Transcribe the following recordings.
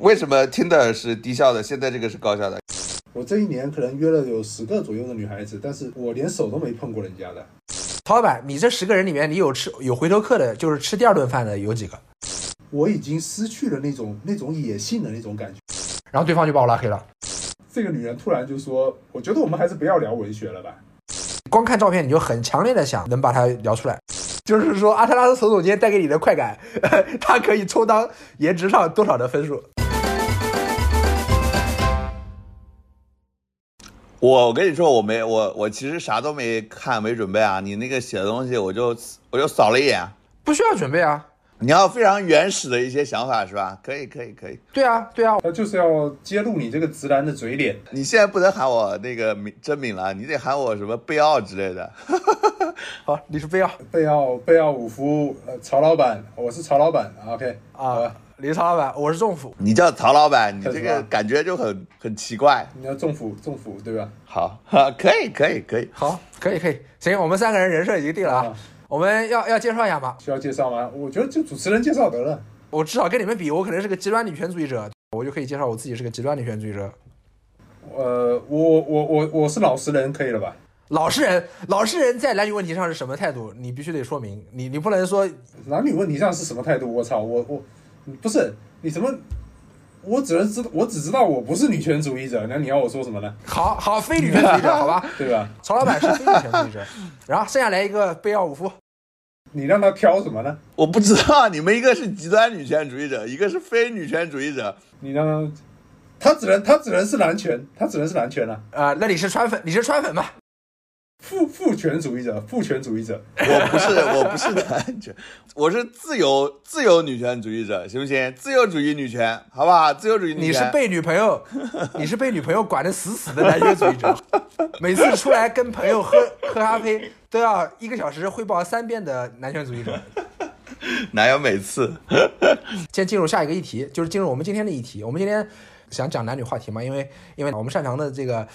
为什么听的是低效的，现在这个是高效的？我这一年可能约了有十个左右的女孩子，但是我连手都没碰过人家的。曹老板，你这十个人里面，你有吃有回头客的，就是吃第二顿饭的有几个？我已经失去了那种那种野性的那种感觉。然后对方就把我拉黑了。这个女人突然就说：“我觉得我们还是不要聊文学了吧。”光看照片你就很强烈的想能把它聊出来，就是说阿特拉斯总总监带给你的快感，它可以充当颜值上多少的分数？我我跟你说，我没我我其实啥都没看，没准备啊。你那个写的东西，我就我就扫了一眼。不需要准备啊。你要非常原始的一些想法是吧？可以可以可以。对啊对啊，他就是要揭露你这个直男的嘴脸。你现在不能喊我那个名真名了，你得喊我什么贝奥之类的。好，你是贝奥，贝奥贝奥武夫，呃，曹老板，我是曹老板，OK 啊，你是曹老板，我是政府。你叫曹老板，你 这个感觉就很很奇怪。你要政府政府对吧？好，可以可以可以，好，可以可以，行，我们三个人人设已经定了啊。我们要要介绍一下吗？需要介绍吗？我觉得就主持人介绍得了。我至少跟你们比，我可能是个极端女权主义者，我就可以介绍我自己是个极端女权主义者。呃，我我我我是老实人，可以了吧？老实人，老实人在男女问题上是什么态度？你必须得说明，你你不能说男女问题上是什么态度？我操，我我不是你什么？我只能知道，我只知道我不是女权主义者。那你要我说什么呢？好好，非女权主义者，好吧？对吧？曹老板是非女权主义者，然后剩下来一个贝奥武夫。你让他挑什么呢？我不知道，你们一个是极端女权主义者，一个是非女权主义者。你让他，他只能他只能是男权，他只能是男权了。啊，那你是川粉，你是川粉吧？父父权主义者，父权主义者。我不是，我不是男权，我是自由自由女权主义者，行不行？自由主义女权，好不好？自由主义女权。你是被女朋友，你是被女朋友管的死死的男权主义者，每次出来跟朋友喝喝咖啡。都要一个小时汇报三遍的男权主义者，哪有每次？先进入下一个议题，就是进入我们今天的议题。我们今天想讲男女话题嘛，因为因为我们擅长的这个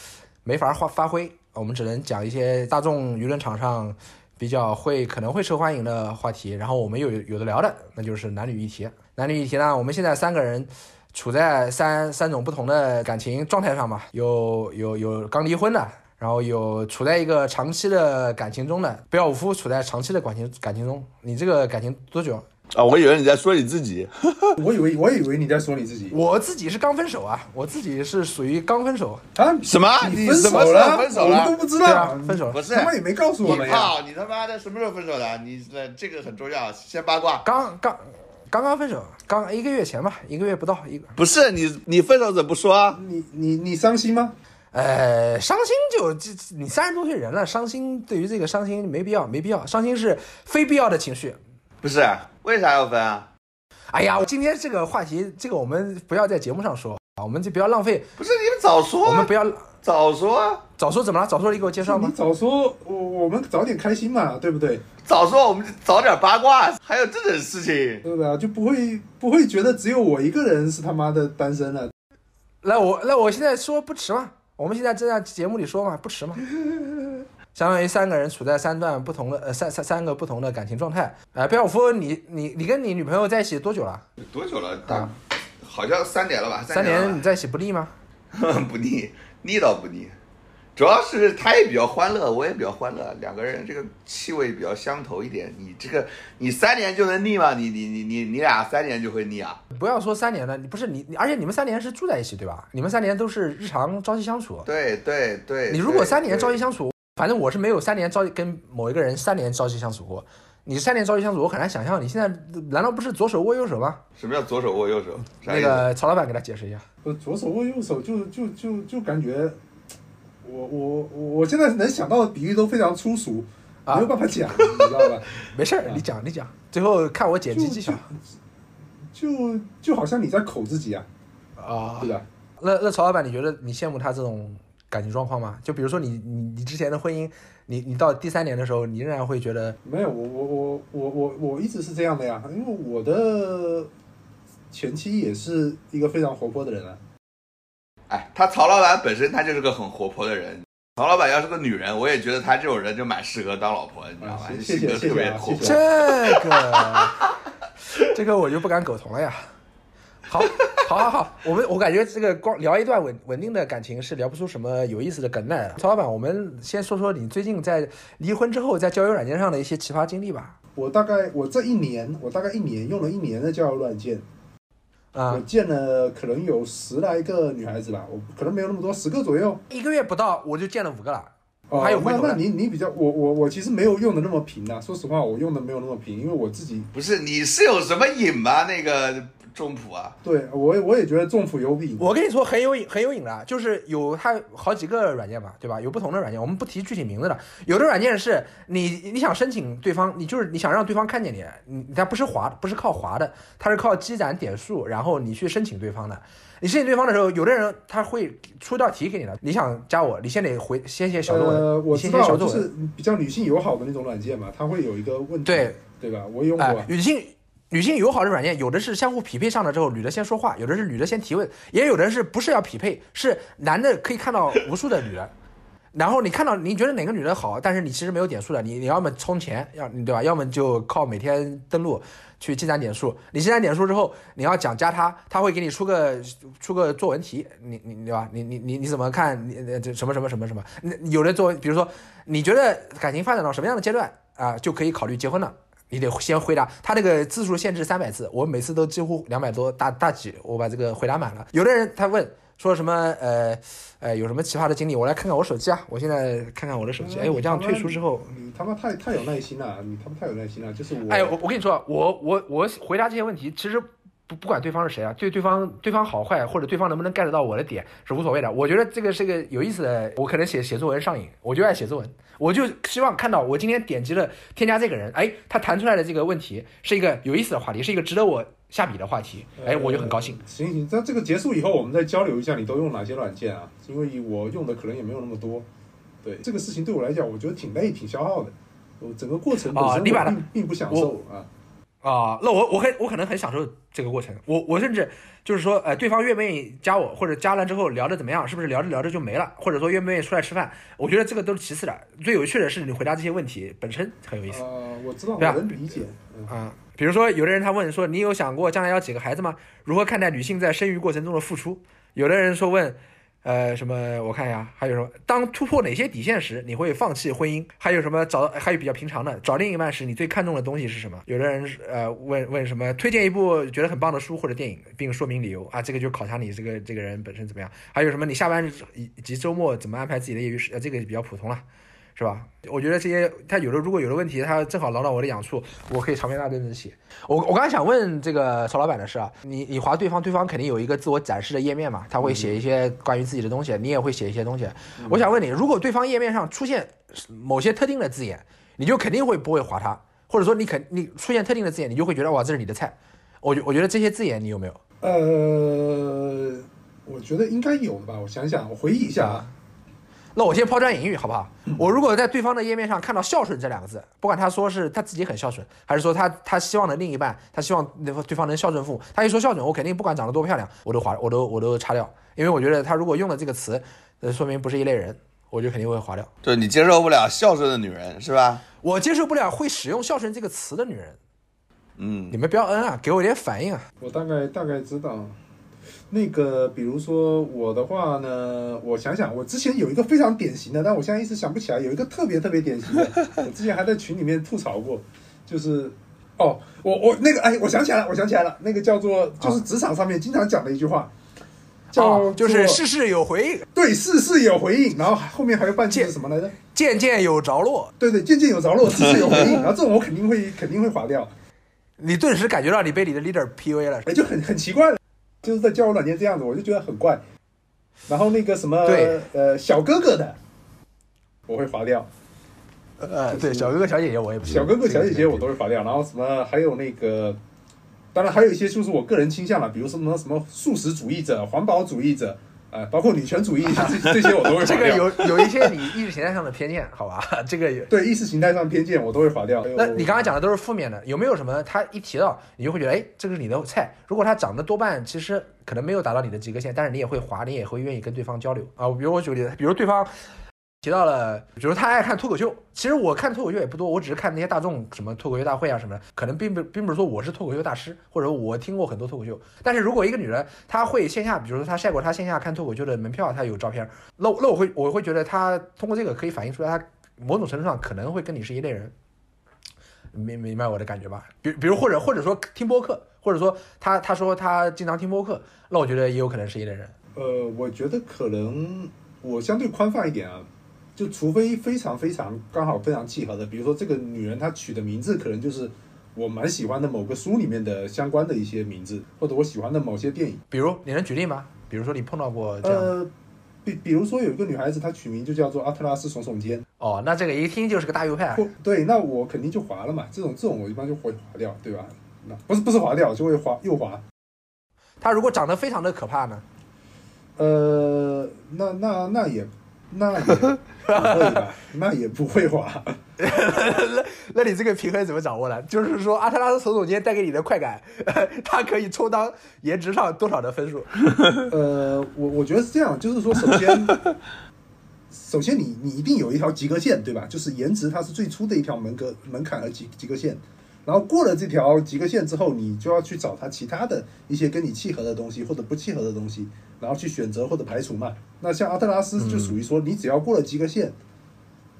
没法发发挥，我们只能讲一些大众舆论场上比较会可能会受欢迎的话题。然后我们有有的聊的，那就是男女议题。男女议题呢，我们现在三个人处在三三种不同的感情状态上嘛，有有有刚离婚的。然后有处在一个长期的感情中的，不要夫处在长期的感情感情中。你这个感情多久啊？我以为你在说你自己，我以为我以为你在说你自己。我自己是刚分手啊，我自己是属于刚分手啊。什么？你分手了？分手了？我们都不知道。分手了？不是，他妈也没告诉我们呀。你他妈的什么时候分手的？你这这个很重要，先八卦。刚刚刚刚分手，刚一个月前吧，一个月不到一个。不是你你分手怎么不说啊？你你你伤心吗？呃，伤心就这，你三十多岁人了，伤心对于这个伤心没必要，没必要，伤心是非必要的情绪。不是，为啥要分啊？哎呀，我今天这个话题，这个我们不要在节目上说啊，我们就不要浪费。不是你们早说，我们不要早说，早说怎么了？早说你给我介绍吗？你早说，我我们早点开心嘛，对不对？早说我们就早点八卦，还有这种事情，对不对？就不会不会觉得只有我一个人是他妈的单身了。来我那我现在说不迟嘛？我们现在正在节目里说嘛，不迟嘛。相当于三个人处在三段不同的呃三三三个不同的感情状态。哎，贝尔夫，你你你跟你女朋友在一起多久了？多久了？啊，好像三年了吧？三年你在一起不腻吗？不腻，腻倒不腻。主要是他也比较欢乐，我也比较欢乐，两个人这个气味比较相投一点。你这个你三年就能腻吗？你你你你你俩三年就会腻啊？不要说三年了，你不是你，而且你们三年是住在一起对吧？你们三年都是日常朝夕相处。对对对。你如果三年朝夕相处，反正我是没有三年朝跟某一个人三年朝夕相处过。你三年朝夕相处，我很难想象你现在难道不是左手握右手吗？什么叫左手握右手？那个曹老板给他解释一下。呃，左手握右手就就就就感觉。我我我现在能想到的比喻都非常粗俗，没有办法讲，你知道吧？没事儿，你讲你讲，最后看我剪辑技巧。就就好像你在口自己啊，啊，对的。那那曹老板，你觉得你羡慕他这种感情状况吗？就比如说你你你之前的婚姻，你你到第三年的时候，你仍然会觉得没有？我我我我我我一直是这样的呀，因为我的前妻也是一个非常活泼的人啊。哎，他曹老板本身他就是个很活泼的人。曹老板要是个女人，我也觉得他这种人就蛮适合当老婆，你知道吧？性格特别活泼。这个，这个我就不敢苟同了呀。好，好，好，好，我们我感觉这个光聊一段稳稳定的感情是聊不出什么有意思的梗来的。曹老板，我们先说说你最近在离婚之后在交友软件上的一些奇葩经历吧。我大概我这一年，我大概一年用了一年的交友软件，啊我，见了可能有十来个女孩子吧，我可能没有那么多，十个左右。一个月不到我就见了五个了。哦，还有回头的那那你你比较我我我其实没有用的那么频啊，说实话，我用的没有那么频，因为我自己不是你是有什么瘾吗？那个中普啊，对我也我也觉得中普有瘾。我跟你说很有瘾，很有瘾的，就是有它好几个软件嘛，对吧？有不同的软件，我们不提具体名字的。有的软件是你你想申请对方，你就是你想让对方看见你，你它不是滑，不是靠滑的，它是靠积攒点数，然后你去申请对方的。你申请对方的时候，有的人他会出道题给你的，你想加我，你先得回先写小作文，呃，我知道，就先写小作文。是比较女性友好的那种软件嘛，它会有一个问题，对对吧？我用过哎、，女性女性友好的软件，有的是相互匹配上了之后，女的先说话，有的是女的先提问，也有的是不是要匹配，是男的可以看到无数的女的，然后你看到你觉得哪个女的好，但是你其实没有点数的，你你要么充钱，要对吧？要么就靠每天登录去积攒点数。你积攒点数之后，你要讲加他，他会给你出个出个作文题，你你对吧？你你你你怎么看？你这什么什么什么什么？你有的作文，比如说你觉得感情发展到什么样的阶段啊，就可以考虑结婚了。你得先回答，他这个字数限制三百字，我每次都几乎两百多大大几，我把这个回答满了。有的人他问说什么呃呃有什么奇葩的经历，我来看看我手机啊，我现在看看我的手机，哎，我这样退出之后，你他妈太太有耐心了，你他妈太有耐心了，就是我，哎，我我跟你说，我我我回答这些问题，其实不不管对方是谁啊，对对方对方好坏或者对方能不能 get 到我的点是无所谓的。我觉得这个是个有意思的，我可能写写作文上瘾，我就爱写作文，我就希望看到我今天点击了添加这个人，哎，他弹出来的这个问题是一个有意思的话题，是一个值得我下笔的话题，哎，我就很高兴。呃行行，那这个结束以后，我们再交流一下，你都用哪些软件啊？因为我用的可能也没有那么多。对这个事情对我来讲，我觉得挺累、挺消耗的。我整个过程本身啊你把它并不享受啊。啊，那我我很我可能很享受这个过程，我我甚至就是说，呃，对方愿不愿意加我，或者加了之后聊的怎么样，是不是聊着聊着就没了，或者说愿不愿意出来吃饭，我觉得这个都是其次的，最有趣的是你回答这些问题本身很有意思呃，我知道，我对啊能理解。嗯，啊。比如说，有的人他问说，你有想过将来要几个孩子吗？如何看待女性在生育过程中的付出？有的人说问，呃，什么？我看一下，还有什么？当突破哪些底线时，你会放弃婚姻？还有什么找？还有比较平常的，找另一半时，你最看重的东西是什么？有的人呃问问什么？推荐一部觉得很棒的书或者电影，并说明理由啊，这个就考察你这个这个人本身怎么样。还有什么？你下班以及周末怎么安排自己的业余时？呃，这个比较普通了。是吧？我觉得这些他有的如果有的问题，他正好挠到我的痒处，我可以长篇大论的写。我我刚才想问这个曹老板的是啊，你你划对方，对方肯定有一个自我展示的页面嘛，他会写一些关于自己的东西，你也会写一些东西。我想问你，如果对方页面上出现某些特定的字眼，你就肯定会不会划他，或者说你肯你出现特定的字眼，你就会觉得哇这是你的菜。我觉我觉得这些字眼你有没有？呃，我觉得应该有的吧。我想想，我回忆一下啊。那我先抛砖引玉，好不好？我如果在对方的页面上看到“孝顺”这两个字，不管他说是他自己很孝顺，还是说他他希望的另一半，他希望那对方能孝顺父母，他一说孝顺，我肯定不管长得多漂亮，我都划，我都我都擦掉，因为我觉得他如果用了这个词，呃，说明不是一类人，我就肯定会划掉。就是你接受不了孝顺的女人是吧？我接受不了会使用“孝顺”这个词的女人，嗯你，们不要嗯啊，给我一点反应啊。我大概大概知道，那个比如说我的话呢，我想想，我之前有一个非常典型的，但我现在一时想不起来，有一个特别特别典型的，我之前还在群里面吐槽过，就是。哦，我我那个哎，我想起来了，我想起来了，那个叫做就是职场上面经常讲的一句话，叫哦，就是事事有回应，对事事有回应，然后后面还有半句是什么来着？件件有着落，对对，件件有着落，事事有回应，然后这种我肯定会肯定会划掉，你顿时感觉到你被你的 leader PUA 了。哎，就很很奇怪了，就是在交友软件这样子，我就觉得很怪。然后那个什么，对呃，小哥哥的，我会划掉，呃，对，小哥哥小姐姐我也不行小哥哥小姐姐我都会划掉。然后什么还有那个，当然还有一些就是我个人倾向了，比如什么什么素食主义者、环保主义者，呃，包括女权主义这这些我都会。这个有有一些你意识形态上的偏见，好吧？这个有。对意识形态上偏见我都会划掉。那你刚刚讲的都是负面的，有没有什么他一提到你就会觉得，哎，这个是你的菜？如果他长得多半其实可能没有达到你的及格线，但是你也会划，你也会愿意跟对方交流啊。比如我举个例子，比如对方提到了，比如他爱看脱口秀。其实我看脱口秀也不多，我只是看那些大众什么脱口秀大会啊什么的，可能并不并不是说我是脱口秀大师，或者我听过很多脱口秀。但是如果一个女人她会线下，比如说她晒过她线下看脱口秀的门票，她有照片，那那我会我会觉得她通过这个可以反映出来，她某种程度上可能会跟你是一类人。明明白我的感觉吧？比比如或者或者说听播客，或者说她她说她经常听播客，那我觉得也有可能是一类人。呃，我觉得可能我相对宽泛一点啊，就除非非常非常刚好非常契合的，比如说这个女人她取的名字可能就是我蛮喜欢的某个书里面的相关的一些名字，或者我喜欢的某些电影。比如你能举例吗？比如说你碰到过这样？呃，比比如说有一个女孩子，她取名就叫做阿特拉斯耸耸肩。哦，那这个一听就是个大右派。对，那我肯定就划了嘛。这种这种我一般就会划掉，对吧？那不是不是划掉，就会划右划。他如果长得非常的可怕呢？呃，那那那也那也不会吧？那也不会滑。那 那你这个平衡怎么掌握的？就是说阿特拉斯手总监带给你的快感，他可以充当颜值上多少的分数？呃，我我觉得是这样，就是说首先。首先，你你一定有一条及格线，对吧？就是颜值它是最初的一条门格门槛和及及格线，然后过了这条及格线之后，你就要去找它其他的一些跟你契合的东西或者不契合的东西，然后去选择或者排除嘛。那像阿特拉斯就属于说，你只要过了及格线，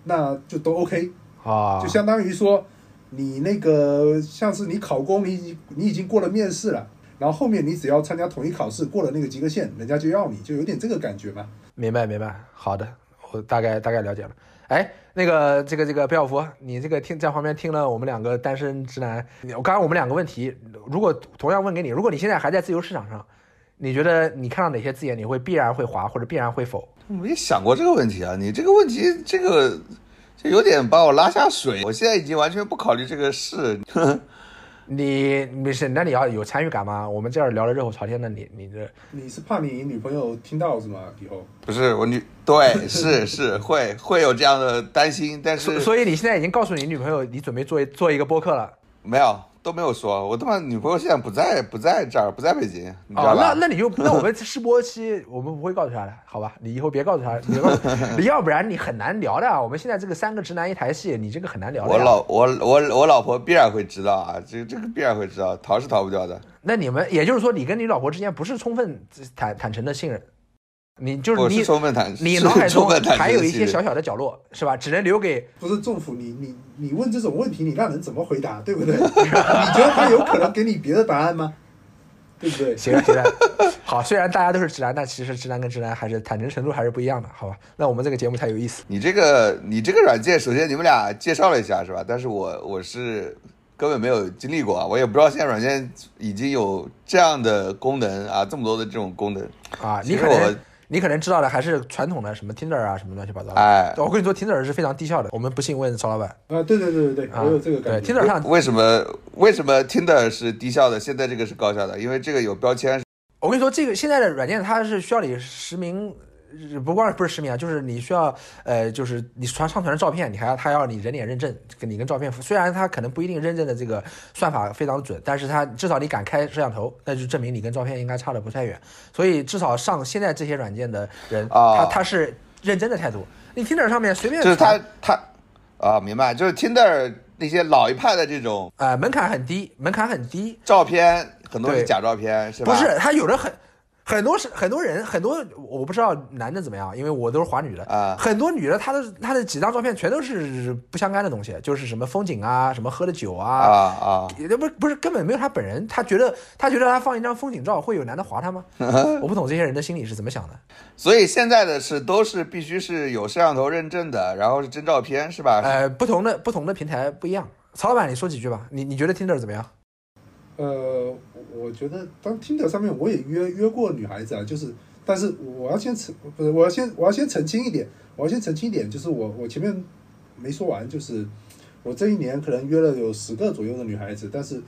那就都 OK 啊，就相当于说你那个像是你考公，你你已经过了面试了，然后后面你只要参加统一考试过了那个及格线，人家就要你，就有点这个感觉嘛。明白明白，好的。我大概大概了解了，哎，那个这个这个贝奥夫，你这个听在旁边听了我们两个单身直男，我刚刚我们两个问题，如果同样问给你，如果你现在还在自由市场上，你觉得你看到哪些字眼你会必然会划或者必然会否？没想过这个问题啊，你这个问题这个就有点把我拉下水，我现在已经完全不考虑这个事。你没事，那你要有参与感吗？我们这儿聊的热火朝天的，你你这你是怕你女朋友听到是吗？以后不是我女对是是会会有这样的担心，但是所以你现在已经告诉你女朋友你准备做做一个播客了？没有。都没有说，我他妈女朋友现在不在，不在这儿，不在北京，你知道吧？那那你就那我们试播期我们不会告诉他的，好吧？你以后别告诉他，你要 不然你很难聊的。我们现在这个三个直男一台戏，你这个很难聊的。我老我我我老婆必然会知道啊，这这个必然会知道，逃是逃不掉的。那你们也就是说，你跟你老婆之间不是充分坦坦诚的信任。你就是你，你脑海中还有一些小小的角落，是吧？只能留给不是政府。你你你问这种问题，你让人怎么回答，对不对？你觉得他有可能给你别的答案吗？对不对？行了行了，好。虽然大家都是直男，但其实直男跟直男还是坦诚程度还是不一样的，好吧？那我们这个节目才有意思。你这个你这个软件，首先你们俩介绍了一下，是吧？但是我我是根本没有经历过啊，我也不知道现在软件已经有这样的功能啊，这么多的这种功能啊。你可能。你可能知道的还是传统的什么 Tinder 啊，什么乱七八糟的。哎，我跟你说，Tinder 是非常低效的。我们不信问曹老板。啊，对对对对对，我有这个感觉。Tinder 上为什么为什么 Tinder 是低效的？现在这个是高效的，因为这个有标签。我跟你说，这个现在的软件它是需要你实名。不光不是实名啊，就是你需要，呃，就是你传上传的照片，你还要他要你人脸认证，跟你跟照片。虽然他可能不一定认证的这个算法非常准，但是他至少你敢开摄像头，那就证明你跟照片应该差的不太远。所以至少上现在这些软件的人，他他是认真的态度。你 Tinder 上面随便就是他他啊，明白，就是 Tinder 那些老一派的这种，呃，门槛很低，门槛很低，照片很多是假照片，是吧？不是，他有的很。很多是很多人，很多我不知道男的怎么样，因为我都是划女的啊。很多女的，她的她的几张照片全都是不相干的东西，就是什么风景啊，什么喝的酒啊啊啊，也不不是根本没有她本人，她觉得她觉得她放一张风景照会有男的划她吗？我不懂这些人的心理是怎么想的。所以现在的是都是必须是有摄像头认证的，然后是真照片是吧？呃，不同的不同的平台不一样。曹老板，你说几句吧。你你觉得 Tinder 怎么样？呃。我觉得当听的上面我也约约过女孩子啊，就是，但是我要先澄不是，我要先我要先澄清一点，我要先澄清一点，就是我我前面没说完，就是我这一年可能约了有十个左右的女孩子，但是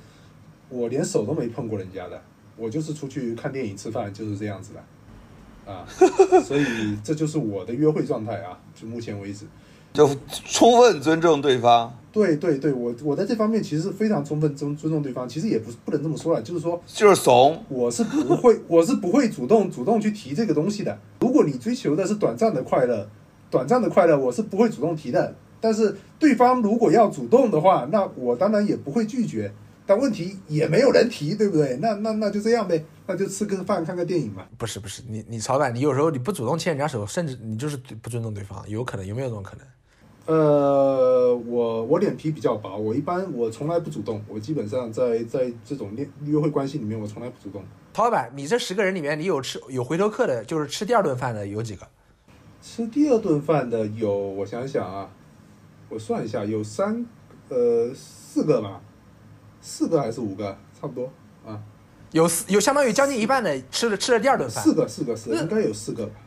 我连手都没碰过人家的，我就是出去看电影吃饭就是这样子的，啊，所以这就是我的约会状态啊，就目前为止。就充分尊重对方。对对对，我我在这方面其实是非常充分尊尊重对方。其实也不不能这么说了，就是说，就是怂。我是不会，我是不会主动主动去提这个东西的。如果你追求的是短暂的快乐，短暂的快乐我是不会主动提的，但是对方如果要主动的话，那我当然也不会拒绝。但问题也没有人提，对不对？那那那就这样呗，那就吃个饭看个电影嘛。不是不是，你你曹板，你有时候你不主动牵人家手，甚至你就是不尊重对方，有可能有没有这种可能？呃，我我脸皮比较薄，我一般我从来不主动，我基本上在在这种恋约会关系里面，我从来不主动。陶老板，你这十个人里面，你有吃有回头客的，就是吃第二顿饭的有几个？吃第二顿饭的有，我想想啊，我算一下，有三呃四个吧，四个还是五个，差不多啊，有四有相当于将近一半的吃了吃了第二顿饭。四个四个四个，应该有四个吧啊。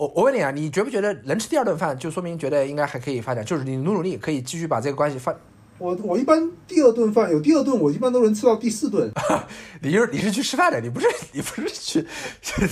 我我问你啊，你觉不觉得能吃第二顿饭，就说明觉得应该还可以发展，就是你努努力可以继续把这个关系发。我我一般第二顿饭有第二顿，我一般都能吃到第四顿。你就是你是去吃饭的，你不是你不是去，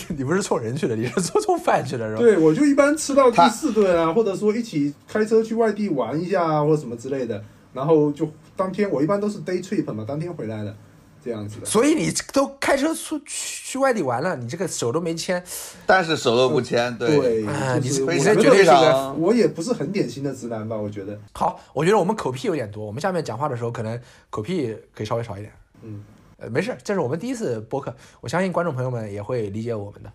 你不是送人去的，你是凑凑饭去的，是吧？对，我就一般吃到第四顿啊，或者说一起开车去外地玩一下啊，或者什么之类的，然后就当天我一般都是 day trip 嘛，当天回来的。这样子的，所以你都开车出去去外地玩了，你这个手都没牵，但是手都不牵，对，啊你我这绝对是个，我也不是很典型的直男吧？我觉得。好，我觉得我们口癖有点多，我们下面讲话的时候可能口癖可以稍微少一点。嗯，呃，没事，这是我们第一次播客，我相信观众朋友们也会理解我们的。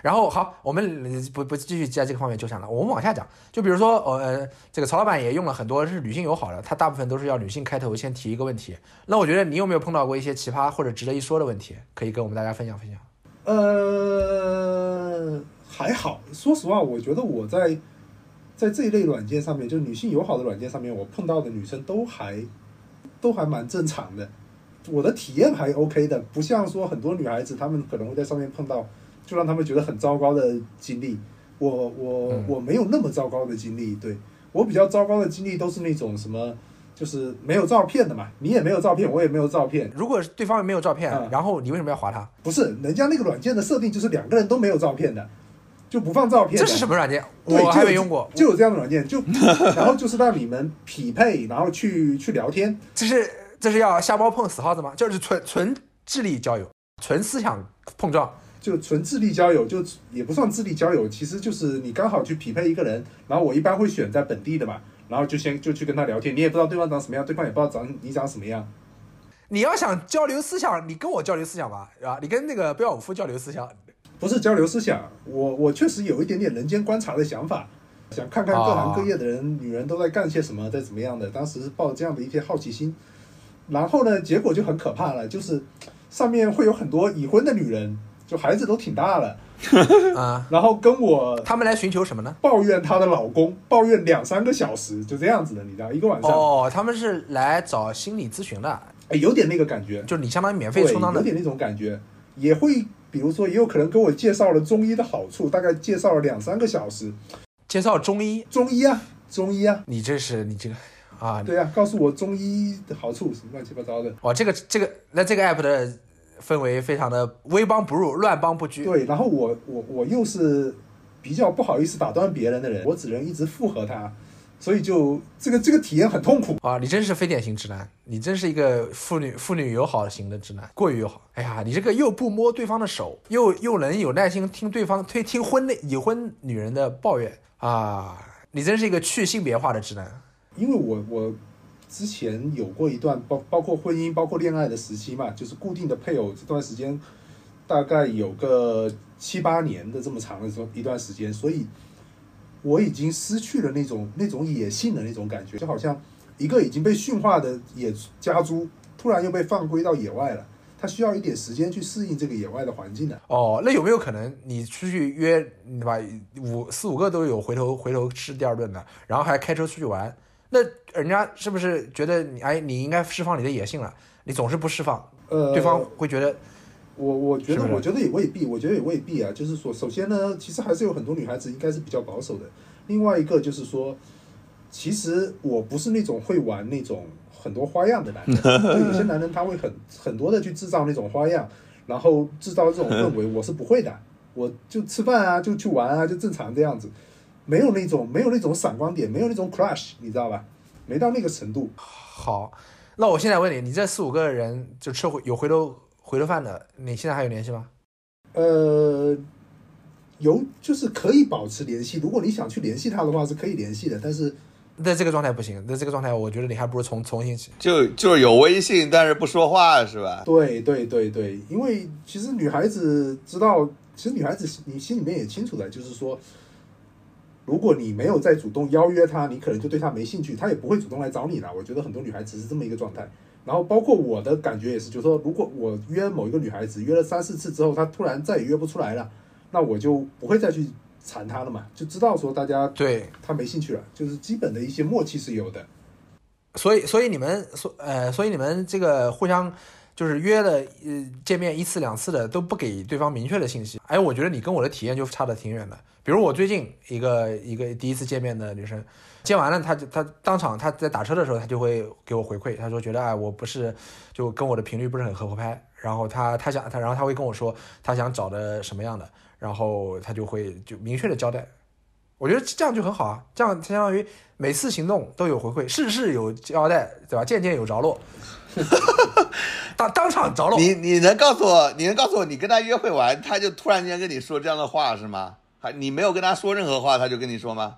然后好，我们不不继续在这个方面纠缠了，我们往下讲。就比如说，呃，这个曹老板也用了很多是女性友好的，他大部分都是要女性开头先提一个问题。那我觉得你有没有碰到过一些奇葩或者值得一说的问题，可以跟我们大家分享分享？呃，还好，说实话，我觉得我在在这一类软件上面，就是女性友好的软件上面，我碰到的女生都还都还蛮正常的，我的体验还 OK 的，不像说很多女孩子她们可能会在上面碰到。就让他们觉得很糟糕的经历，我我我没有那么糟糕的经历，对我比较糟糕的经历都是那种什么，就是没有照片的嘛，你也没有照片，我也没有照片。如果对方没有照片，然后你为什么要划他？不是，人家那个软件的设定就是两个人都没有照片的，就不放照片。这是什么软件？我还没用过，就有这样的软件，就 然后就是让你们匹配，然后去去聊天。这是这是要瞎猫碰死耗子吗？就是纯纯智力交友，纯思想碰撞。就纯智力交友，就也不算智力交友，其实就是你刚好去匹配一个人，然后我一般会选在本地的嘛，然后就先就去跟他聊天，你也不知道对方长什么样，对方也不知道长你长什么样。你要想交流思想，你跟我交流思想吧，是吧？你跟那个贝尔夫交流思想，不是交流思想，我我确实有一点点人间观察的想法，想看看各行各业的人，女人都在干些什么，在怎么样的，当时是抱这样的一些好奇心，然后呢，结果就很可怕了，就是上面会有很多已婚的女人。就孩子都挺大了，啊，然后跟我他们来寻求什么呢？抱怨她的老公，抱怨两三个小时，就这样子的，你知道，一个晚上。哦，他们是来找心理咨询的，哎，有点那个感觉，就是你相当于免费充当的，有点那种感觉，也会，比如说，也有可能给我介绍了中医的好处，大概介绍了两三个小时，介绍中医，中医啊，中医啊，你这是你这个啊，对啊，告诉我中医的好处，什么乱七八糟的。哦，这个这个，那这个 app 的。氛围非常的微邦不入，乱邦不居。对，然后我我我又是比较不好意思打断别人的人，我只能一直附和他，所以就这个这个体验很痛苦啊！你真是非典型直男，你真是一个妇女妇女友好型的直男，过于友好。哎呀，你这个又不摸对方的手，又又能有耐心听对方推听婚内已婚女人的抱怨啊！你真是一个去性别化的直男，因为我我。之前有过一段包包括婚姻包括恋爱的时期嘛，就是固定的配偶这段时间，大概有个七八年的这么长的这一段时间，所以我已经失去了那种那种野性的那种感觉，就好像一个已经被驯化的野家猪，突然又被放归到野外了，它需要一点时间去适应这个野外的环境的。哦，那有没有可能你出去约对吧，五四五个都有回头回头吃第二顿的，然后还开车出去玩？那人家是不是觉得你哎，你应该释放你的野性了？你总是不释放，呃，对方会觉得，我我觉得我觉得也未必，我觉得也未必啊。就是说，首先呢，其实还是有很多女孩子应该是比较保守的。另外一个就是说，其实我不是那种会玩那种很多花样的男人。有些男人他会很很多的去制造那种花样，然后制造这种氛围，我是不会的。我就吃饭啊，就去玩啊，就正常这样子。没有那种没有那种闪光点，没有那种 crush，你知道吧？没到那个程度。好，那我现在问你，你这四五个人就吃回有回头回头饭的，你现在还有联系吗？呃，有就是可以保持联系。如果你想去联系他的话，是可以联系的。但是在这个状态不行，那这个状态我觉得你还不如重重新起。就就是有微信，但是不说话是吧？对对对对，因为其实女孩子知道，其实女孩子你心里面也清楚的，就是说，如果你没有再主动邀约他，你可能就对他没兴趣，他也不会主动来找你了。我觉得很多女孩子是这么一个状态。然后包括我的感觉也是，就是说，如果我约某一个女孩子约了三四次之后，她突然再也约不出来了，那我就不会再去缠她了嘛，就知道说大家对，她没兴趣了，就是基本的一些默契是有的。所以所以你们所呃，所以你们这个互相就是约了呃见面一次两次的都不给对方明确的信息。哎，我觉得你跟我的体验就差得挺远的。比如我最近一个一个第一次见面的女生，见完了，她就她当场她在打车的时候，她就会给我回馈，她说觉得哎我不是就跟我的频率不是很合合拍，然后她她想她然后她会跟我说她想找的什么样的，然后她就会就明确的交代。我觉得这样就很好啊，这样相当于每次行动都有回馈，事事有交代，对吧？件件有着落，当当场着了。你你能告诉我，你能告诉我，你跟他约会完，他就突然间跟你说这样的话是吗？还你没有跟他说任何话，他就跟你说吗？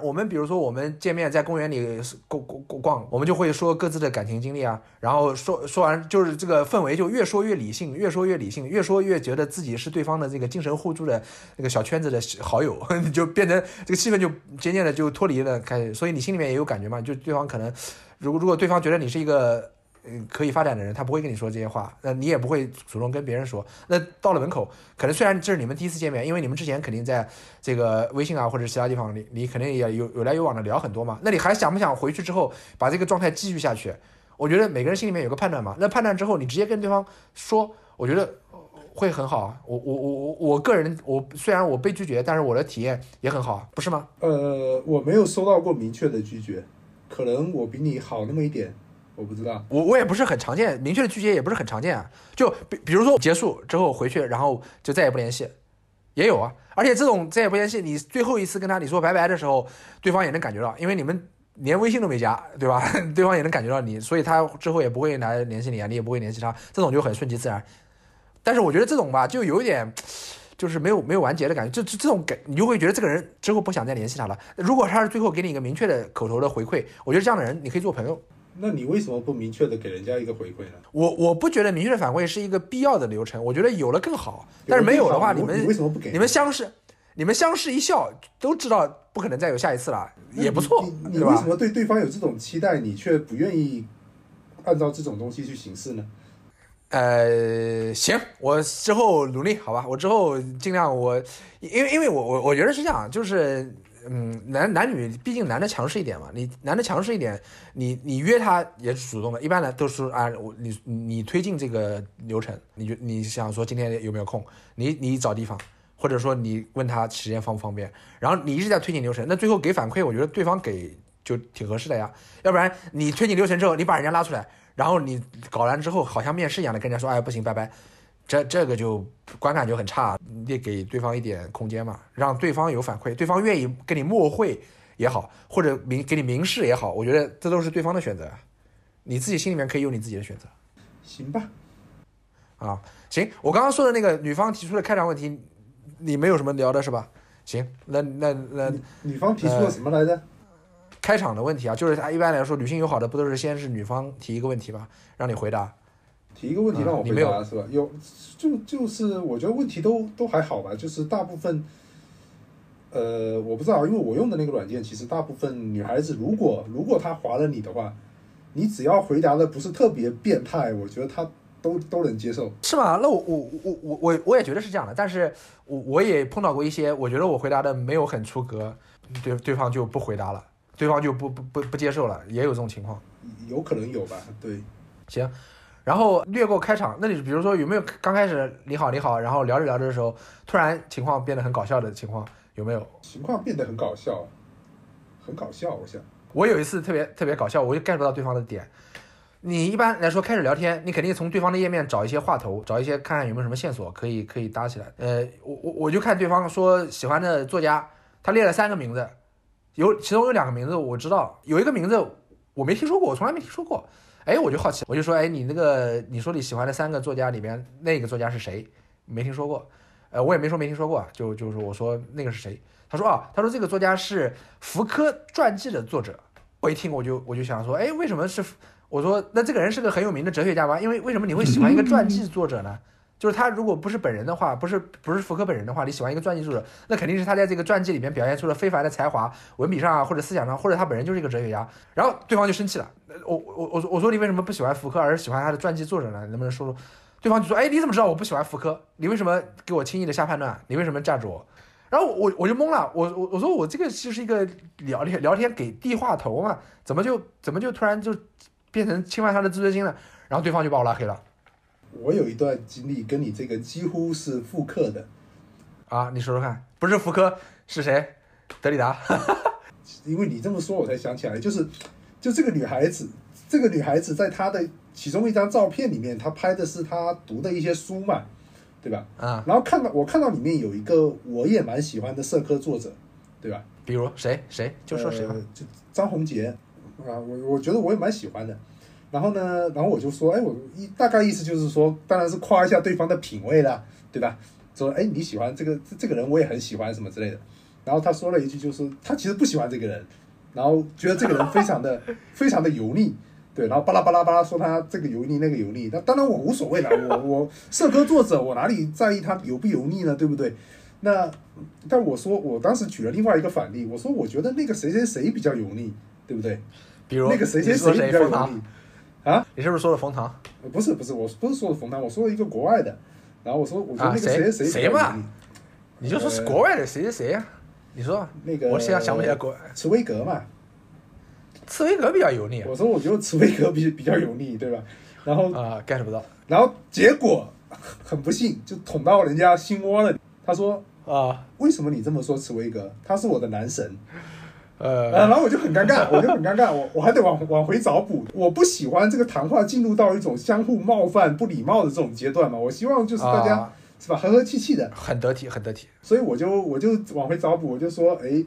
我们比如说我们见面在公园里逛逛逛，我们就会说各自的感情经历啊，然后说说完就是这个氛围就越说越理性，越说越理性，越说越觉得自己是对方的这个精神互助的那个小圈子的好友，就变成这个气氛就渐渐的就脱离了开始，所以你心里面也有感觉嘛，就对方可能如果如果对方觉得你是一个。嗯，可以发展的人，他不会跟你说这些话，那你也不会主动跟别人说。那到了门口，可能虽然这是你们第一次见面，因为你们之前肯定在这个微信啊或者其他地方，你你肯定也有有来有往的聊很多嘛。那你还想不想回去之后把这个状态继续下去？我觉得每个人心里面有个判断嘛。那判断之后，你直接跟对方说，我觉得会很好。我我我我我个人，我虽然我被拒绝，但是我的体验也很好，不是吗？呃，我没有收到过明确的拒绝，可能我比你好那么一点。我不知道，我我也不是很常见，明确的拒绝也不是很常见啊。就比比如说结束之后回去，然后就再也不联系，也有啊。而且这种再也不联系，你最后一次跟他你说拜拜的时候，对方也能感觉到，因为你们连微信都没加，对吧？对方也能感觉到你，所以他之后也不会来联系你啊，你也不会联系他，这种就很顺其自然。但是我觉得这种吧，就有点就是没有没有完结的感觉，就这这种感，你就会觉得这个人之后不想再联系他了。如果他是最后给你一个明确的口头的回馈，我觉得这样的人你可以做朋友。那你为什么不明确的给人家一个回馈呢？我我不觉得明确的反馈是一个必要的流程，我觉得有了更好。但是没有的话，你们为什么不给？你们相视，你们相视一笑，都知道不可能再有下一次了，也不错，你为什么对对方有这种期待，你却不愿意按照这种东西去行事呢？呃，行，我之后努力，好吧，我之后尽量，我因为因为我我我觉得是这样，就是。嗯，男男女毕竟男的强势一点嘛，你男的强势一点，你你约他也是主动的，一般的都是啊，我你你推进这个流程，你就你想说今天有没有空，你你找地方，或者说你问他时间方不方便，然后你一直在推进流程，那最后给反馈，我觉得对方给就挺合适的呀，要不然你推进流程之后，你把人家拉出来，然后你搞完之后好像面试一样的跟人家说，哎不行，拜拜。这这个就观感就很差，你得给对方一点空间嘛，让对方有反馈，对方愿意跟你默会也好，或者明给你明示也好，我觉得这都是对方的选择，你自己心里面可以有你自己的选择。行吧，啊，行，我刚刚说的那个女方提出的开场问题，你没有什么聊的是吧？行，那那那女方提出了什么来着？开场的问题啊，就是他一般来说，女性友好的不都是先是女方提一个问题吗？让你回答。提一个问题让我回答是吧？有，就就是我觉得问题都都还好吧，就是大部分，呃，我不知道，因为我用的那个软件，其实大部分女孩子，如果如果她划了你的话，你只要回答的不是特别变态，我觉得她都都能接受。是吗？那我我我我我我也觉得是这样的，但是我我也碰到过一些，我觉得我回答的没有很出格，对对方就不回答了，对方就不不不不接受了，也有这种情况。有可能有吧？对，行。然后略过开场，那你比如说有没有刚开始你好你好，然后聊着聊着的时候，突然情况变得很搞笑的情况有没有？情况变得很搞笑，很搞笑，我想。我有一次特别特别搞笑，我就 get 不到对方的点。你一般来说开始聊天，你肯定从对方的页面找一些话头，找一些看看有没有什么线索可以可以搭起来。呃，我我我就看对方说喜欢的作家，他列了三个名字，有其中有两个名字我知道，有一个名字我没听说过，我从来没听说过。哎，我就好奇，我就说，哎，你那个你说你喜欢的三个作家里边，那个作家是谁？没听说过。呃，我也没说没听说过，就就是我说那个是谁？他说啊，他说这个作家是福柯传记的作者。我一听我就我就想说，哎，为什么是？我说那这个人是个很有名的哲学家吗？因为为什么你会喜欢一个传记作者呢？就是他如果不是本人的话，不是不是福柯本人的话，你喜欢一个传记作者，那肯定是他在这个传记里面表现出了非凡的才华，文笔上啊或者思想上，或者他本人就是一个哲学家。然后对方就生气了，我我我我说你为什么不喜欢福柯，而是喜欢他的传记作者呢？能不能说说？对方就说，哎，你怎么知道我不喜欢福柯？你为什么给我轻易的下判断？你为什么架住我？然后我我就懵了，我我我说我这个就是一个聊天聊天给递话头嘛，怎么就怎么就突然就变成侵犯他的自尊心了？然后对方就把我拉黑了。我有一段经历跟你这个几乎是复刻的，啊，你说说看，不是福柯是谁？德里达。因为你这么说，我才想起来，就是就这个女孩子，这个女孩子在她的其中一张照片里面，她拍的是她读的一些书嘛，对吧？啊，然后看到我看到里面有一个我也蛮喜欢的社科作者，对吧？比如谁谁就说谁吧呃，就张宏杰啊，我我觉得我也蛮喜欢的。然后呢，然后我就说，哎，我一大概意思就是说，当然是夸一下对方的品味啦，对吧？说，哎，你喜欢这个这这个人，我也很喜欢什么之类的。然后他说了一句，就是他其实不喜欢这个人，然后觉得这个人非常的 非常的油腻，对，然后巴拉巴拉巴拉说他这个油腻那个油腻。那当然我无所谓啦，我我社科作者，我哪里在意他油不油腻呢？对不对？那但我说，我当时举了另外一个反例，我说我觉得那个谁谁谁比较油腻，对不对？比如那个谁谁谁比较油腻？啊？你是不是说的冯唐？呃不是不是，我不是说的冯唐，我说了一个国外的。然后我说，我觉得啊那个谁谁谁谁嘛你就说是国外的谁谁谁呀？你说，那个我现在想不起来国茨威格嘛。茨威格比较油腻我说我觉得茨威格比比较油腻，对吧？然后啊，get 不到然后结果很不幸就捅到人家心窝了。他说啊，为什么你这么说茨威格？他是我的男神。呃，啊，然后我就很尴尬，我就很尴尬，我我还得往往回找补。我不喜欢这个谈话进入到一种相互冒犯、不礼貌的这种阶段嘛。我希望就是大家、啊是吧，和和气气的。很得体，很得体。所以我就我就往回找补，我就说，哎，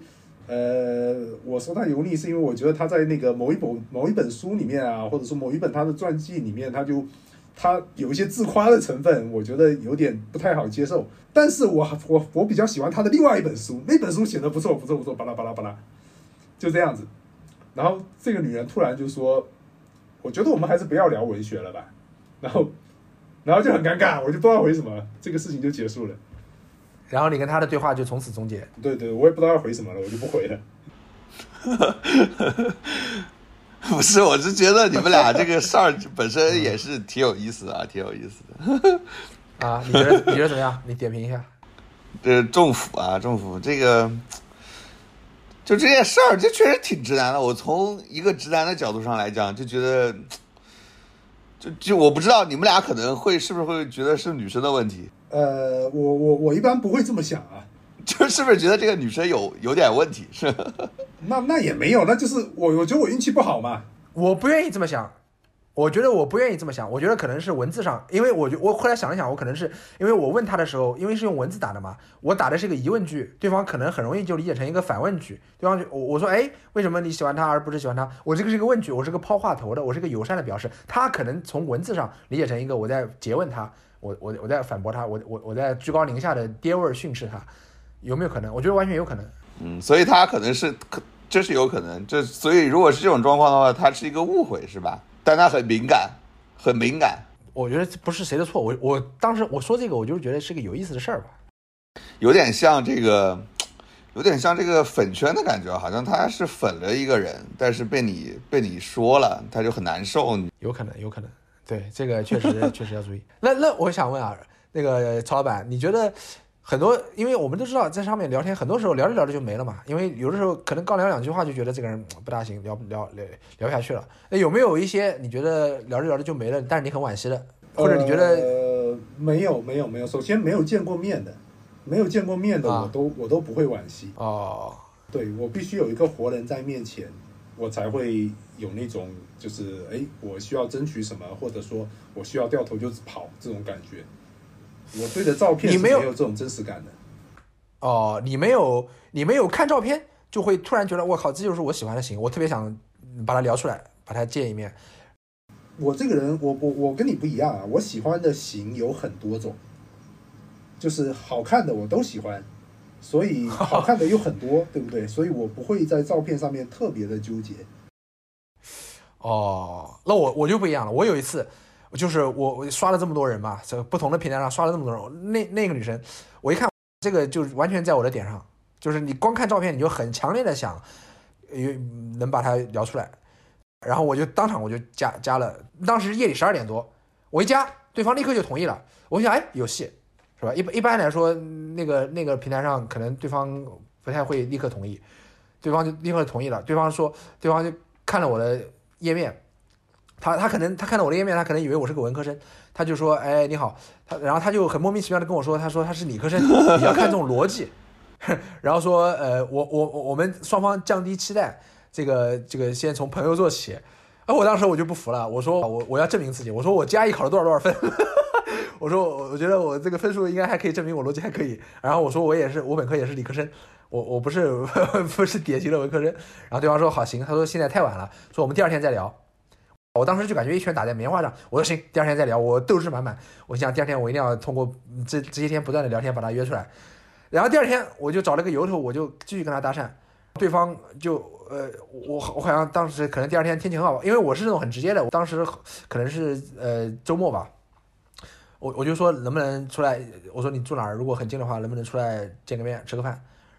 呃，我说他油腻是因为我觉得他在那个某一本某一本书里面啊，或者说某一本他的传记里面，他就他有一些自夸的成分，我觉得有点不太好接受。但是我我我比较喜欢他的另外一本书，那本书写的不错不错不错，巴拉巴拉巴拉，就这样子。然后这个女人突然就说，我觉得我们还是不要聊文学了吧。然后然后就很尴尬，我就不知道回什么，这个事情就结束了。然后你跟他的对话就从此终结。对对，我也不知道要回什么了，我就不回了。不是，我是觉得你们俩这个事儿本身也是挺有意思的啊，挺有意思的。啊，你觉得你觉得怎么样？你点评一下。这政府啊，政府这个，就这件事儿，这确实挺直男的。我从一个直男的角度上来讲，就觉得，就就我不知道你们俩可能会是不是会觉得是女生的问题，呃，我我我一般不会这么想啊，就是不是觉得这个女生有有点问题？是吧 那那也没有，那就是我我觉得我运气不好嘛。我不愿意这么想，我觉得我不愿意这么想，我觉得可能是文字上，因为我觉我后来想了想，我可能是因为我问他的时候，因为是用文字打的嘛，我打的是一个疑问句，对方可能很容易就理解成一个反问句，对方就我我说哎，为什么你喜欢他而不是喜欢他？我这个是一个问句，我是个抛话头的，我是个友善的表示，他可能从文字上理解成一个我在诘问他，我我我在反驳他，我我我在居高临下的爹味训斥他，有没有可能？我觉得完全有可能。嗯，所以他可能是可，这是有可能。这所以如果是这种状况的话，他是一个误会，是吧？但他很敏感，很敏感。我觉得不是谁的错，我我当时我说这个，我就是觉得是个有意思的事儿吧。有点像这个，有点像这个粉圈的感觉，好像他是粉了一个人，但是被你被你说了，他就很难受。有可能，有可能，对这个确实确实要注意。那那我想问啊，那个曹老板，你觉得很多，因为我们都知道在上面聊天，很多时候聊着聊着就没了嘛，因为有的时候可能刚聊两句话就觉得这个人不大行，聊聊聊聊不下去了。那有没有一些你觉得聊着聊着就没了，但是你很惋惜的，或者你觉得呃没有没有没有，首先没有见过面的，没有见过面的啊我都、我都不会惋惜。哦，对我必须有一个活人在面前，我才会有那种就是哎，我需要争取什么，或者说我需要掉头就跑这种感觉。我对着照片你没有没有这种真实感的。哦，你没有你没有看照片就会突然觉得我靠，这就是我喜欢的型，我特别想把它聊出来，把它见一面。我这个人，我我我跟你不一样啊，我喜欢的型有很多种，就是好看的我都喜欢，所以好看的有很多，对不对？所以我不会在照片上面特别的纠结。哦，那我我就不一样了。我有一次，就是我我刷了这么多人嘛，这不同的平台上刷了这么多人，那那个女生，我一看这个就完全在我的点上，就是你光看照片你就很强烈的想，有能把她聊出来，然后我就当场我就加加了，当时夜里十二点多，我一加，对方立刻就同意了。我想，哎，有戏，是吧？一一般来说，那个那个平台上可能对方不太会立刻同意，对方就立刻同意了。对方说，对方就看了我的页面，他他可能他看到我的页面，他可能以为我是个文科生，他就说，哎，你好，他然后他就很莫名其妙的跟我说，他说他是理科生，比较看重逻辑，然后说，呃，我我我我们双方降低期待，这个这个先从朋友做起。啊我当时我就不服了，我说我我要证明自己，我说我加一考了多少多少分。我说我我觉得我这个分数应该还可以证明我逻辑还可以。然后我说我也是我本科也是理科生，我我不是 不是典型的文科生。然后对方说好行，他说现在太晚了，说我们第二天再聊。我当时就感觉一拳打在棉花上，我说行，第二天再聊，我斗志满满。我想第二天我一定要通过这这些天不断的聊天把他约出来。然后第二天我就找了个由头，我就继续跟他搭讪。对方就呃我我好像当时可能第二天天气很好，因为我是那种很直接的，我当时可能是呃周末吧。我我就说能不能出来？我说你住哪儿？如果很近的话，能不能出来见个面吃个饭？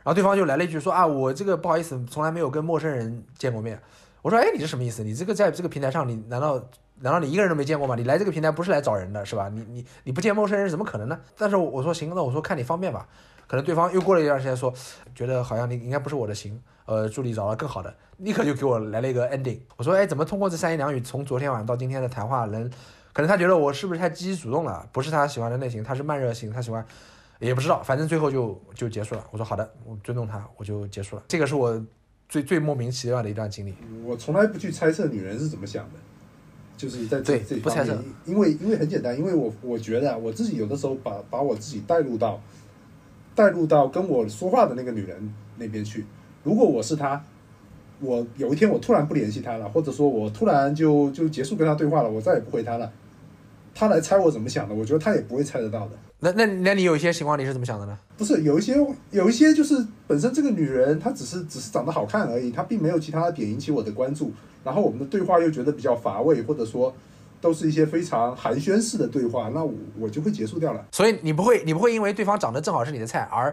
然后对方就来了一句说啊，我这个不好意思，从来没有跟陌生人见过面。我说哎，你这什么意思？你这个在这个平台上，你难道难道你一个人都没见过吗？你来这个平台不是来找人的是吧？你你你不见陌生人怎么可能呢？但是我说行，那我说看你方便吧。可能对方又过了一段时间说，觉得好像你应该不是我的型，呃，助理找了更好的，立刻就给我来了一个 ending。我说哎，怎么通过这三言两语，从昨天晚上到今天的谈话能？可能他觉得我是不是太积极主动了，不是他喜欢的类型，他是慢热型，他喜欢，也不知道，反正最后就就结束了。我说好的，我尊重他，我就结束了。这个是我最最莫名其妙的一段经历。我从来不去猜测女人是怎么想的，就是在这对这不猜测方面，因为因为很简单，因为我我觉得啊，我自己有的时候把把我自己带入到带入到跟我说话的那个女人那边去。如果我是她，我有一天我突然不联系她了，或者说我突然就就结束跟她对话了，我再也不回她了。她来猜我怎么想的，我觉得他也不会猜得到的。那那那你有一些情况你是怎么想的呢？不是有一些有一些就是本身这个女人她只是只是长得好看而已，她并没有其他的点引起我的关注。然后我们的对话又觉得比较乏味，或者说都是一些非常寒暄式的对话，那我我就会结束掉了。所以你不会你不会因为对方长得正好是你的菜而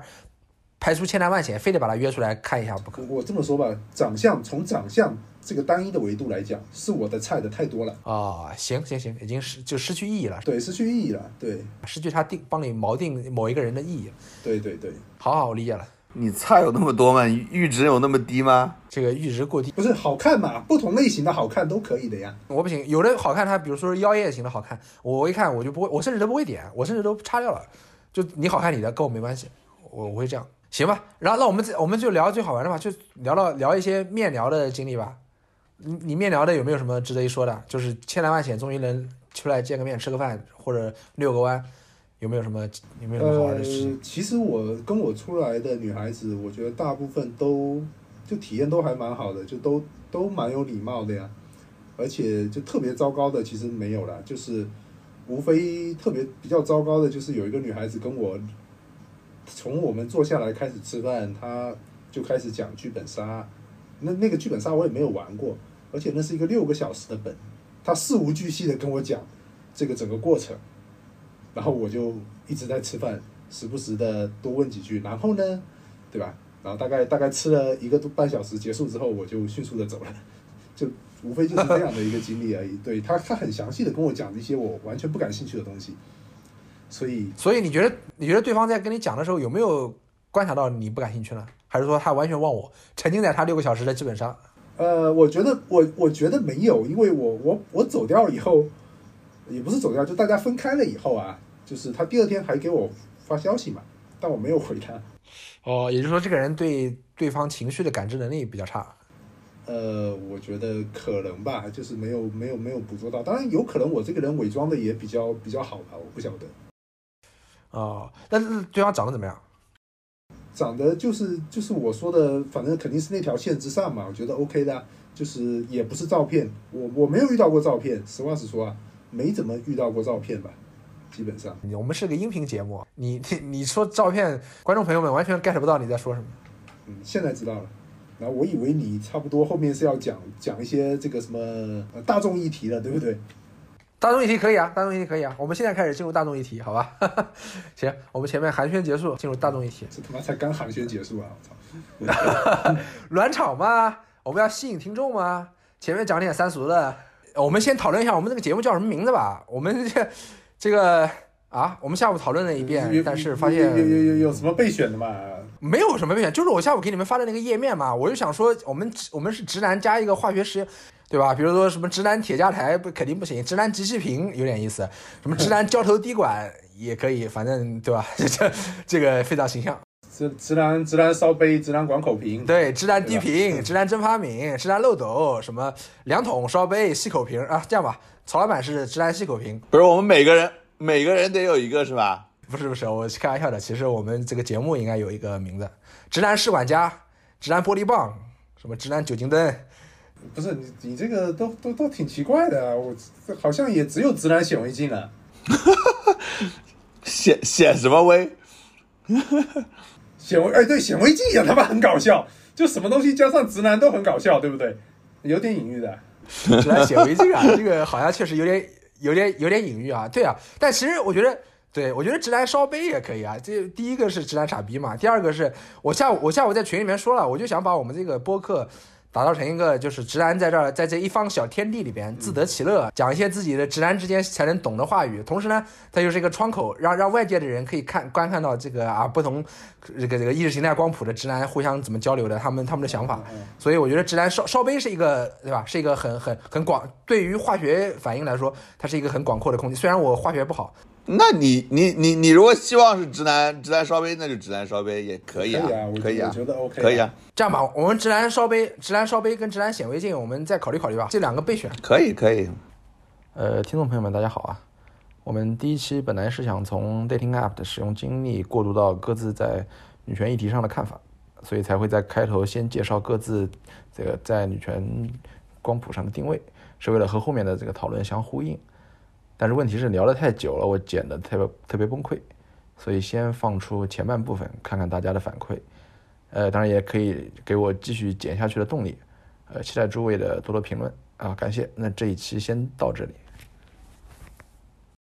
排除千难万险，非得把他约出来看一下不可。我我这么说吧，长相从长相这个单一的维度来讲，是我的菜的太多了，啊、行行行，已经失就失去意义了，对，失去意义了。对失去他定帮你锚定某一个人的意义。对对对，好好，我理解了。你菜有那么多吗？阈值有那么低吗？这个阈值过低，不是好看嘛？不同类型的好看都可以的呀。我不行。有的好看，他比如说妖艳型的好看，我一看我就不会，我甚至都不会点，我甚至都擦掉了。就你好看你的，跟我没关系，我我会这样，行吧？然后那我们我们就聊最好玩的吧，就聊到聊一些面聊的经历吧。你你面聊的有没有什么值得一说的？就是千难万险终于能出来见个面、吃个饭或者遛个弯，有没有什么有没有什么好玩的事？，其实我跟我出来的女孩子，我觉得大部分都就体验都还蛮好的，就都都蛮有礼貌的呀。而且就特别糟糕的其实没有啦，就是无非特别比较糟糕的就是有一个女孩子跟我从我们坐下来开始吃饭，他就开始讲剧本杀。那那个剧本杀我也没有玩过，而且那是一个六个小时的本，他事无巨细的跟我讲这个整个过程。然后我就一直在吃饭，时不时的多问几句，然后呢，对吧？然后大概大概吃了一个多半小时，结束之后我就迅速的走了，就无非就是这样的一个经历而已。对他，他很详细的跟我讲一些我完全不感兴趣的东西，所以所以你觉得你觉得对方在跟你讲的时候有没有观察到你不感兴趣呢？还是说他完全忘我，沉浸在他六个小时的基本上？呃，我觉得我我觉得没有，因为我我我走掉以后，也不是走掉，就大家分开了以后啊，就是他第二天还给我发消息嘛，但我没有回他。哦，也就是说这个人对对方情绪的感知能力比较差。呃，我觉得可能吧，就是没有没有没有捕捉到。当然有可能我这个人伪装的也比较比较好吧，我不晓得。哦，但是对方长得怎么样？长得就是就是我说的，反正肯定是那条线之上嘛，我觉得 OK 的啊、就是也不是照片，我我没有遇到过照片，实话实说啊，没怎么遇到过照片吧。基本上。我们是个音频节目，你你你说照片，观众朋友们完全 get 不到你在说什么。嗯，现在知道了。然后我以为你差不多后面是要讲讲一些这个什么呃大众议题的，对不对？大众议题可以啊，大众议题可以啊。我们现在开始进入大众议题，好吧？行，我们前面寒暄结束，进入大众议题。这他妈才刚寒暄结束啊！我操，暖场嘛，我们要吸引听众嘛。前面讲点三俗的，我们先讨论一下我们这个节目叫什么名字吧。我们这这个啊，我们下午讨论了一遍，但是发现有有有有有什么备选的嘛？没有什么危险，就是我下午给你们发的那个页面嘛。我就想说，我们我们是直男加一个化学实验，对吧？比如说什么直男铁架台不肯定不行，直男集气瓶有点意思，什么直男胶头滴管也可以，反正对吧？这这个非常形象。直直男直男烧杯，直男管口瓶，对，直男滴瓶，直男蒸发皿，直男漏斗，什么两桶烧杯细口瓶啊？这样吧，曹老板是直男细口瓶，不是我们每个人每个人得有一个是吧？不是不是，我是开玩笑的。其实我们这个节目应该有一个名字：直男试管家、直男玻璃棒、什么直男酒精灯。不是你你这个都都都挺奇怪的啊！我这好像也只有直男显微镜了。显显什么微？显微哎，对，显微镜也他妈很搞笑，就什么东西加上直男都很搞笑，对不对？有点隐喻的。直男显微镜啊，这个好像确实有点有点有点隐喻啊。对啊，但其实我觉得，对我觉得直男烧杯也可以啊。这第一个是直男傻逼嘛，第二个是我下午我下午在群里面说了，我就想把我们这个播客。打造成一个就是直男在这儿，在这一方小天地里边自得其乐，讲一些自己的直男之间才能懂的话语。同时呢，它又是一个窗口，让让外界的人可以看观看到这个啊不同这个这个意识形态光谱的直男互相怎么交流的，他们他们的想法。所以我觉得直男烧烧杯是一个对吧？是一个很很很广，对于化学反应来说，它是一个很广阔的空间。虽然我化学不好。那你你你你如果希望是直男直男烧杯，那就直男烧杯也可以啊，可以啊，我觉得 OK，可以啊。这样吧，我们直男烧杯、直男烧杯跟直男显微镜，我们再考虑考虑吧，这两个备选。可以可以。呃，听众朋友们，大家好啊。我们第一期本来是想从 dating app 的使用经历过渡到各自在女权议题上的看法，所以才会在开头先介绍各自这个在女权光谱上的定位，是为了和后面的这个讨论相呼应。但是问题是聊得太久了，我剪得特别特别崩溃，所以先放出前半部分，看看大家的反馈。呃，当然也可以给我继续剪下去的动力。呃，期待诸位的多多评论啊，感谢。那这一期先到这里。